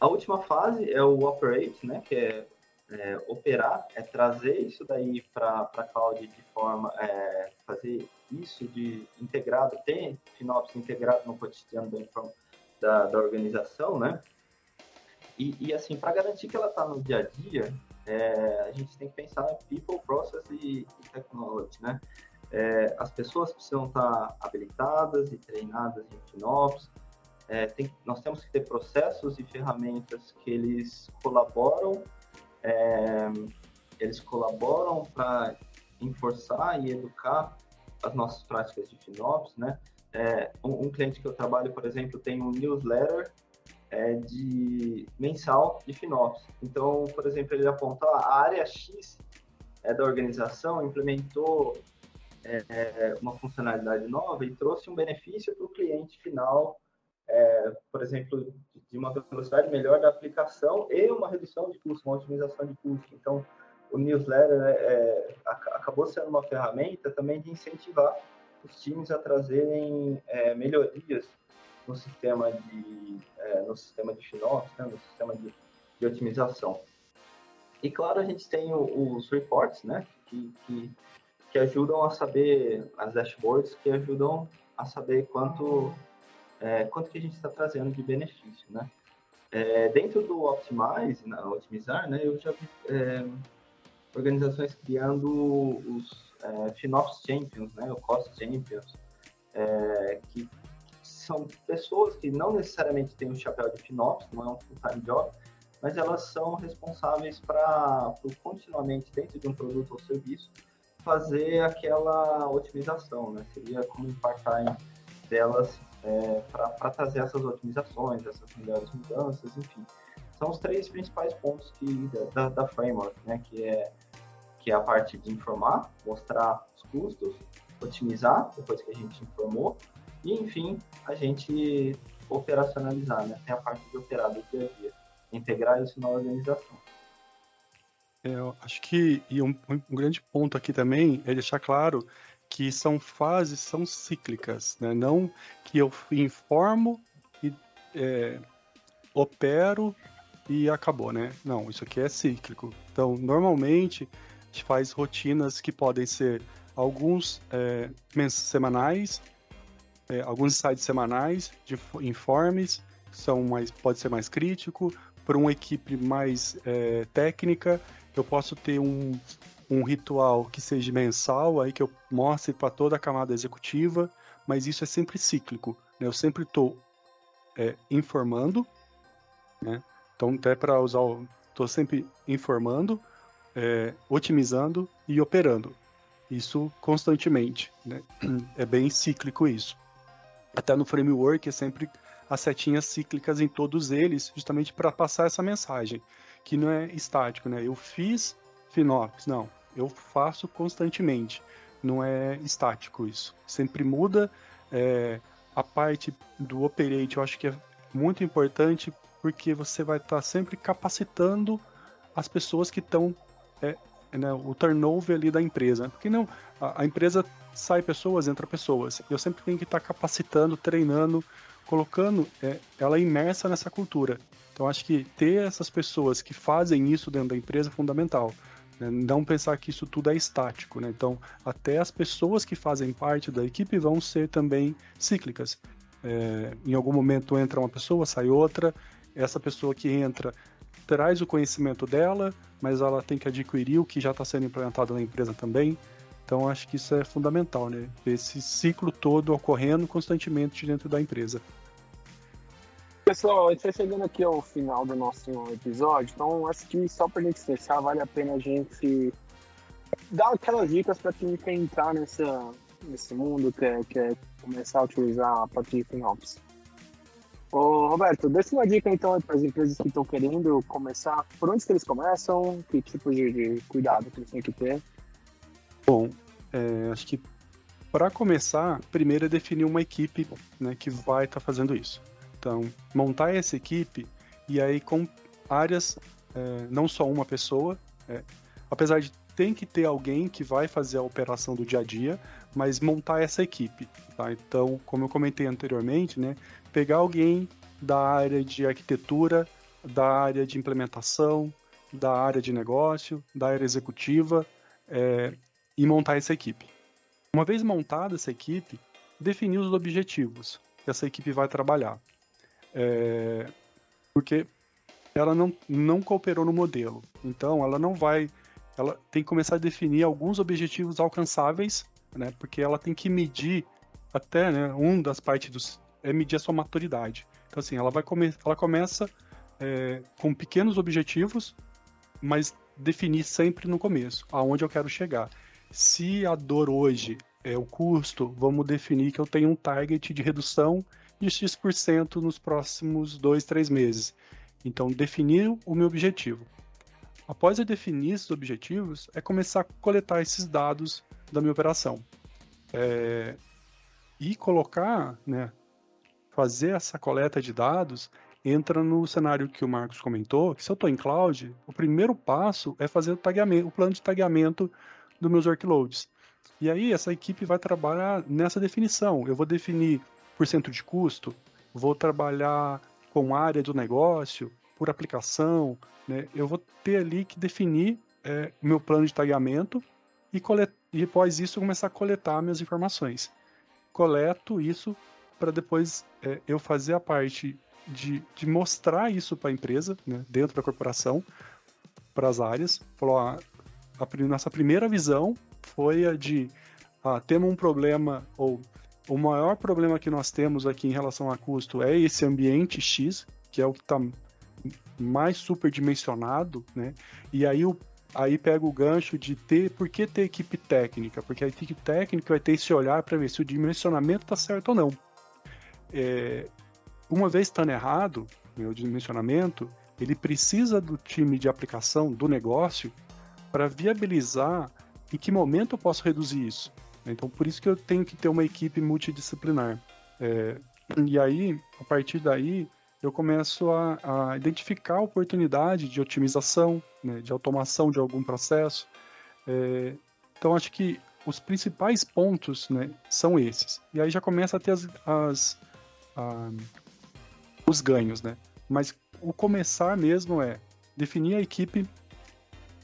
A última fase é o operate, né? Que é, é operar, é trazer isso daí para a cloud de forma, é, fazer isso de integrado, ter FinOps integrado no cotidiano da, da, organização, né? E, e assim, para garantir que ela está no dia a dia, é, a gente tem que pensar em people, process e, e technology, né? É, as pessoas precisam estar habilitadas e treinadas em FinOps. É, tem, nós temos que ter processos e ferramentas que eles colaboram, é, eles colaboram para enforçar e educar as nossas práticas de FinOps, né? É, um, um cliente que eu trabalho, por exemplo, tem um newsletter é, de mensal de FinOps. Então, por exemplo, ele aponta a área X é, da organização implementou é, uma funcionalidade nova e trouxe um benefício para o cliente final, é, por exemplo, de uma velocidade melhor da aplicação e uma redução de custo, uma otimização de custo. Então, o newsletter é, é acabou sendo uma ferramenta também de incentivar os times a trazerem é, melhorias no sistema de é, no sistema de FinOps, né, no sistema de, de, otimização. E claro, a gente tem o, os reports, né, que, que, que, ajudam a saber as dashboards que ajudam a saber quanto é, quanto que a gente está trazendo de benefício, né. É, dentro do Optimize, na Otimizar, né, eu já vi é, organizações criando os é, FinOps Champions, né, o Cost Champions, é, que são pessoas que não necessariamente têm o um chapéu de FinOps, não é um full-time job, mas elas são responsáveis para, continuamente, dentro de um produto ou serviço, fazer aquela otimização, né? Seria como um part-time delas é, para trazer essas otimizações, essas melhores mudanças, enfim. São os três principais pontos que, da, da framework, né? Que é, que é a parte de informar, mostrar os custos, otimizar, depois que a gente informou, e, enfim, a gente operacionalizar, né? Tem a parte de operar do dia a dia, integrar isso na organização. É, eu acho que e um, um, grande ponto aqui também é deixar claro que são fases, são cíclicas, né? Não que eu informo e é, opero e acabou, né? Não, isso aqui é cíclico. Então, normalmente, a gente faz rotinas que podem ser alguns é, semanais, é, alguns sites semanais de informes, são mais, pode ser mais crítico, para uma equipe mais é, técnica, eu posso ter um, um ritual que seja mensal, aí que eu mostre para toda a camada executiva, mas isso é sempre cíclico. Né? Eu sempre estou é, informando, né? então até para usar, estou sempre informando, é, otimizando e operando. Isso constantemente. Né? É bem cíclico isso até no framework é sempre as setinhas cíclicas em todos eles, justamente para passar essa mensagem, que não é estático, né? Eu fiz FinOps, não, eu faço constantemente, não é estático isso. Sempre muda. É, a parte do operate eu acho que é muito importante porque você vai estar tá sempre capacitando as pessoas que estão é, né, o turnover ali da empresa. Porque não, a, a empresa sai pessoas, entra pessoas. Eu sempre tenho que estar capacitando, treinando, colocando é, ela imersa nessa cultura. Então acho que ter essas pessoas que fazem isso dentro da empresa é fundamental. Né? Não pensar que isso tudo é estático. Né? Então até as pessoas que fazem parte da equipe vão ser também cíclicas. É, em algum momento entra uma pessoa, sai outra. Essa pessoa que entra traz o conhecimento dela, mas ela tem que adquirir o que já está sendo implementado na empresa também. Então acho que isso é fundamental, né? Esse ciclo todo ocorrendo constantemente dentro da empresa. Pessoal, a gente está chegando aqui ao final do nosso episódio, então acho que só para a gente fechar, vale a pena a gente dar aquelas dicas para quem quer entrar nessa, nesse mundo, quer, quer começar a utilizar a parte de FinOps. Ô, Roberto, deixa uma dica então para as empresas que estão querendo começar. Por onde que eles começam? Que tipo de, de cuidado que eles têm que ter? Bom, é, acho que para começar, primeiro é definir uma equipe né, que vai estar tá fazendo isso. Então, montar essa equipe e aí com áreas, é, não só uma pessoa, é, apesar de tem que ter alguém que vai fazer a operação do dia a dia, mas montar essa equipe. Tá? Então, como eu comentei anteriormente, né, pegar alguém da área de arquitetura, da área de implementação, da área de negócio, da área executiva, é, e montar essa equipe. Uma vez montada essa equipe, definir os objetivos que essa equipe vai trabalhar. É, porque ela não, não cooperou no modelo. Então, ela não vai. Ela tem que começar a definir alguns objetivos alcançáveis, né? Porque ela tem que medir até, né? Um das partes dos é medir a sua maturidade. Então, assim, ela vai come, ela começa é, com pequenos objetivos, mas definir sempre no começo aonde eu quero chegar. Se a dor hoje é o custo, vamos definir que eu tenho um target de redução de X% nos próximos dois, três meses. Então, definir o meu objetivo. Após eu definir esses objetivos, é começar a coletar esses dados da minha operação. É, e colocar, né, fazer essa coleta de dados entra no cenário que o Marcos comentou, que se eu estou em cloud, o primeiro passo é fazer o, tagueamento, o plano de tagueamento dos meus workloads. E aí essa equipe vai trabalhar nessa definição. Eu vou definir por cento de custo, vou trabalhar com área do negócio, por aplicação, né? eu vou ter ali que definir é, meu plano de tagueamento e, e após isso começar a coletar minhas informações. Coleto isso para depois é, eu fazer a parte de, de mostrar isso para a empresa, né, dentro da corporação, para as áreas. Falou, ah, a nossa primeira visão foi a de ah, temos um problema, ou o maior problema que nós temos aqui em relação a custo é esse ambiente X, que é o que está mais superdimensionado, né? E aí o aí pega o gancho de ter, por que ter equipe técnica? Porque a equipe técnica vai ter esse olhar para ver se o dimensionamento está certo ou não. É, uma vez estando errado, o dimensionamento, ele precisa do time de aplicação do negócio para viabilizar em que momento eu posso reduzir isso. Então, por isso que eu tenho que ter uma equipe multidisciplinar. É, e aí, a partir daí, eu começo a, a identificar a oportunidade de otimização, né, de automação de algum processo. É, então, acho que os principais pontos né, são esses. E aí já começa a ter as, as a, os ganhos, né? Mas o começar mesmo é definir a equipe,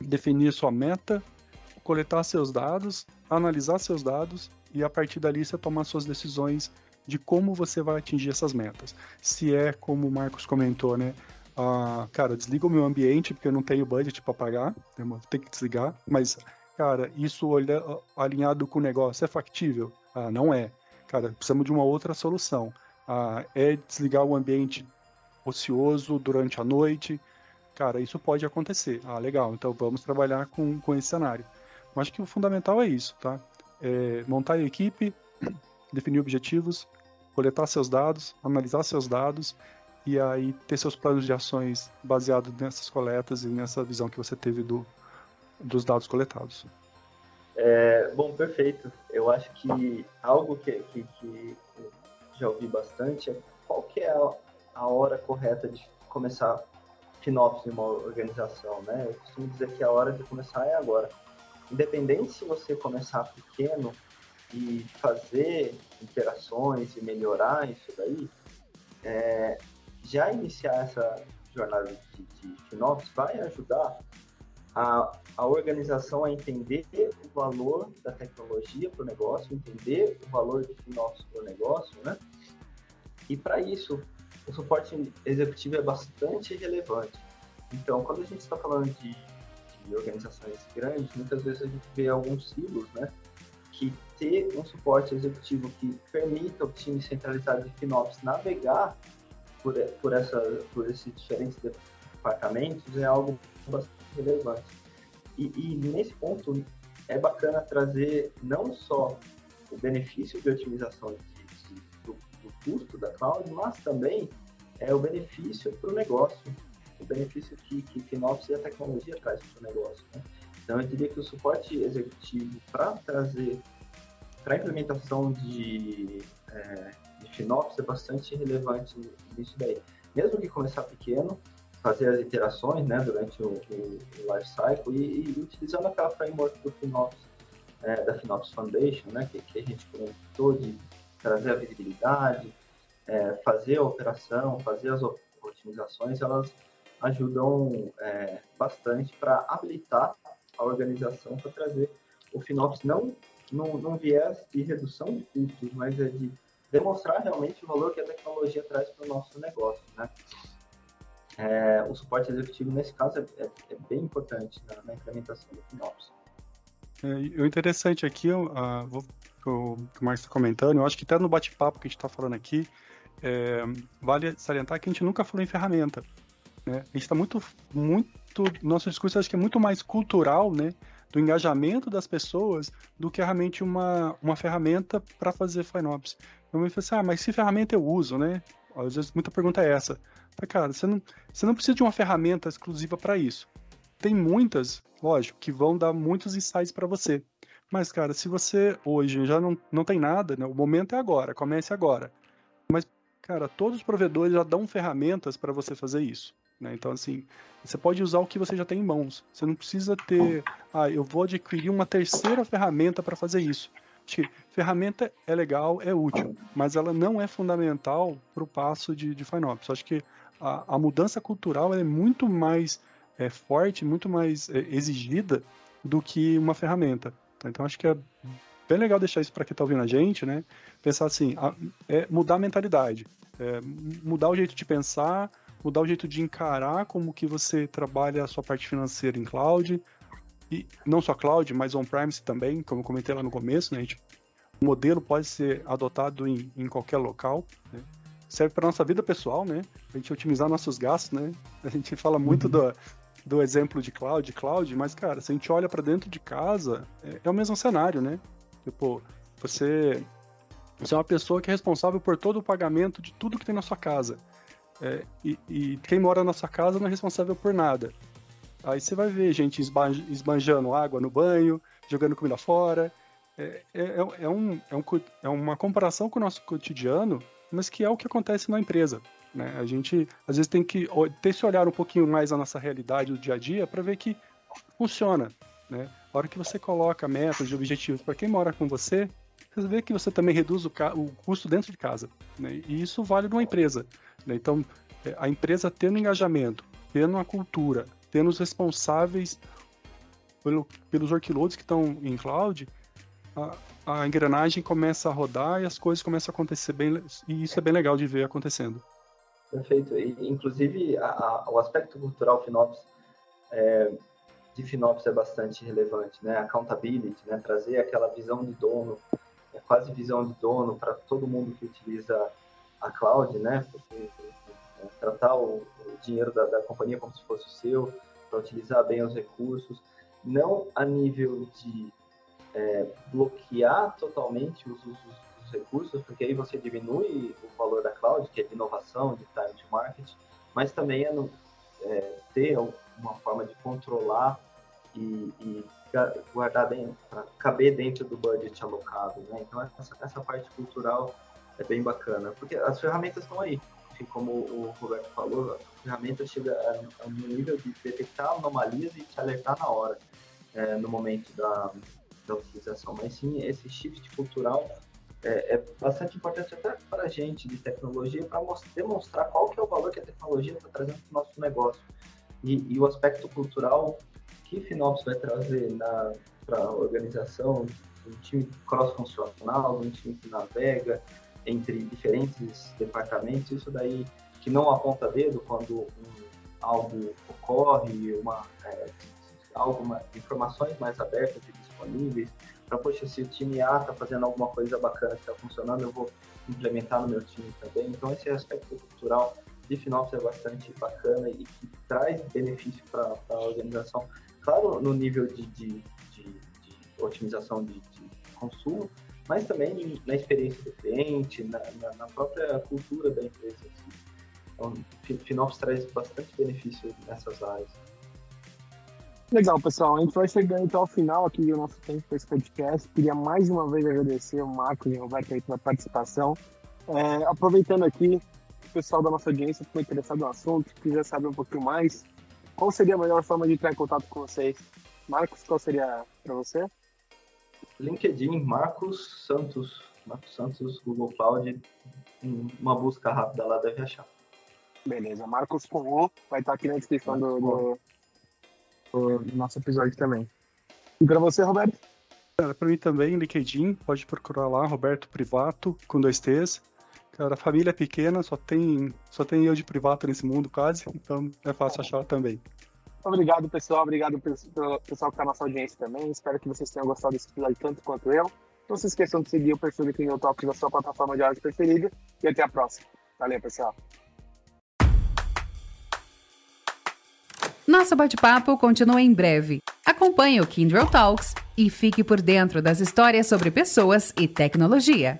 definir sua meta, coletar seus dados, analisar seus dados e a partir dali você tomar suas decisões de como você vai atingir essas metas. Se é como o Marcos comentou, né? Ah, cara, desliga o meu ambiente porque eu não tenho budget para pagar, tem que desligar, mas cara, isso olha, alinhado com o negócio é factível? Ah, não é. Cara, precisamos de uma outra solução ah, é desligar o ambiente ocioso durante a noite. Cara, isso pode acontecer. Ah, legal, então vamos trabalhar com, com esse cenário. Mas acho que o fundamental é isso, tá? É montar a equipe, definir objetivos, coletar seus dados, analisar seus dados e aí ter seus planos de ações baseados nessas coletas e nessa visão que você teve do, dos dados coletados. É, bom, perfeito. Eu acho que algo que, que, que já ouvi bastante é qual é a, a hora correta de começar FinOps em uma organização, né? Eu costumo dizer que a hora de começar é agora. Independente se você começar pequeno e fazer interações e melhorar isso daí, é, já iniciar essa jornada de, de FinOps vai ajudar a, a organização a entender o valor da tecnologia para o negócio, entender o valor de FinOps para o negócio, né? E para isso, o suporte executivo é bastante relevante. Então, quando a gente está falando de, de, organizações grandes, muitas vezes a gente vê alguns silos, né? Que ter um suporte executivo que permita o time centralizado de FinOps navegar por, por, essa, por esses diferentes departamentos é algo bastante relevante. E, e, nesse ponto é bacana trazer não só o benefício de otimização de, de, do, do, custo da cloud, mas também é o benefício para o negócio, o benefício que, que FinOps e a tecnologia traz para o negócio. Né? Então eu diria que o suporte executivo para trazer para a implementação de, é, de FinOps é bastante relevante nisso daí. Mesmo que começar pequeno, fazer as iterações né, durante o, o, o life cycle e, e, utilizando aquela framework do FinOps, é, da FinOps Foundation, né, que, que, a gente comentou de trazer a visibilidade, é, fazer a operação, fazer as otimizações, elas ajudam é, bastante para habilitar a organização para trazer o FinOps não num, viés de redução de custos, mas é de demonstrar realmente o valor que a tecnologia traz para o nosso negócio, né? é, o suporte executivo, nesse caso, é, é, é bem importante na, na, implementação do FinOps. É, o interessante aqui, uh, vou, o que o Marcos está comentando, eu acho que até no bate-papo que a gente está falando aqui, é, vale salientar que a gente nunca falou em ferramenta. Né? A gente está muito, muito, nosso discurso acho que é muito mais cultural, né? do engajamento das pessoas do que realmente uma, uma ferramenta para fazer FinOps. Eu me falei assim, ah, mas se ferramenta eu uso, né? Às vezes muita pergunta é essa. Mas, cara, você não, você não precisa de uma ferramenta exclusiva para isso. Tem muitas, lógico, que vão dar muitos insights para você. Mas, cara, se você hoje já não, não tem nada, né? o momento é agora, comece agora. Mas, cara, todos os provedores já dão ferramentas para você fazer isso. Né? Então, assim, você pode usar o que você já tem em mãos. Você não precisa ter, ah, eu vou adquirir uma terceira ferramenta para fazer isso. Acho que ferramenta é legal, é útil, mas ela não é fundamental para o passo de, de FinOps. Acho que a, a mudança cultural é muito mais é, forte, muito mais é, exigida do que uma ferramenta. Tá? Então acho que é bem legal deixar isso para quem está ouvindo a gente, né? Pensar assim, a, é mudar a mentalidade, é, mudar o jeito de pensar, mudar o jeito de encarar como que você trabalha a sua parte financeira em cloud, e não só cloud, mas on-premise também, como eu comentei lá no começo, né? Gente, o modelo pode ser adotado em, em qualquer local, né? serve para nossa vida pessoal, né? A gente otimizar nossos gastos, né? A gente fala muito uhum. do, do exemplo de cloud, cloud, mas cara, se a gente olha para dentro de casa, é, é, o mesmo cenário, né? Tipo, você você é uma pessoa que é responsável por todo o pagamento de tudo que tem na sua casa. É, e, e, quem mora na sua casa não é responsável por nada. Aí você vai ver gente esbanjando água no banho, jogando comida fora. É, é, é, é, um, é, um, é uma comparação com o nosso cotidiano, mas que é o que acontece na empresa. Né? A gente, às vezes, tem que ter esse olhar um pouquinho mais a nossa realidade do dia a dia para ver que funciona. Né? A hora que você coloca metas e objetivos para quem mora com você, você vê que você também reduz o, o custo dentro de casa. Né? E isso vale numa empresa. Né? Então, é, a empresa tendo engajamento, tendo uma cultura, tendo os responsáveis pelo, pelos workloads que estão em cloud, a, a, engrenagem começa a rodar e as coisas começam a acontecer bem, e isso é bem legal de ver acontecendo. Perfeito. E, inclusive, a, a, o aspecto cultural FinOps, é, de FinOps é bastante relevante, né? Accountability, né? Trazer aquela visão de dono, é quase visão de dono para todo mundo que utiliza a cloud, né? Porque é, tratar o, o dinheiro da, da, companhia como se fosse o seu, para utilizar bem os recursos, não a nível de é, bloquear totalmente os recursos, porque aí você diminui o valor da cloud, que é de inovação, de time to market, mas também é, é ter uma forma de controlar e, e guardar dentro, para caber dentro do budget alocado, né? Então essa, essa parte cultural é bem bacana, porque as ferramentas estão aí, assim como o Roberto falou, a ferramenta chega a, a um nível de detectar anomalias e te alertar na hora, é, no momento da, da utilização. Mas sim, esse shift cultural é, é bastante importante até para a gente de tecnologia, para demonstrar qual que é o valor que a tecnologia está trazendo para o nosso negócio. E, e, o aspecto cultural que Finops vai trazer para a organização, um time cross-funcional, um time que navega entre diferentes departamentos, isso daí que não aponta dedo quando um, algo ocorre, uma, é, alguma, informações mais abertas e disponíveis, para, poxa, se o time A está fazendo alguma coisa bacana que está funcionando, eu vou implementar no meu time também. Então, esse aspecto cultural de FinOps é bastante bacana e que traz benefício para a organização. Claro, no nível de, de, de, de otimização de, consumo, mas também na experiência do cliente, na, na, na própria cultura da empresa. Assim. Então, FinOps traz bastante benefício nessas áreas. Legal, pessoal. A gente vai chegando então ao final aqui do nosso tempo para esse podcast. Queria mais uma vez agradecer o Marcos e o Roberto aí pela participação. É, aproveitando aqui, o pessoal da nossa audiência ficou interessado no assunto, quiser saber um pouquinho mais, qual seria a melhor forma de entrar em contato com vocês? Marcos, qual seria para você? LinkedIn, Marcos Santos. Marcos Santos, Google Cloud. Uma busca rápida lá deve achar. Beleza, Marcos com O, vai estar aqui na descrição do, do, do nosso episódio também. E para você, Roberto? Cara, para mim também, LinkedIn, pode procurar lá, Roberto Privato, com dois T's. Cara, a família é pequena, só tem, só tem eu de privato nesse mundo quase, então é fácil achar também. Obrigado, pessoal. Obrigado pelo pessoal que está na nossa audiência também. Espero que vocês tenham gostado desse episódio tanto quanto eu. Não se esqueçam de seguir o perfil do Kingdom Talks na sua plataforma de áudio preferida. E até a próxima. Valeu, pessoal. Nosso bate-papo continua em breve. Acompanhe o Kindle Talks e fique por dentro das histórias sobre pessoas e tecnologia.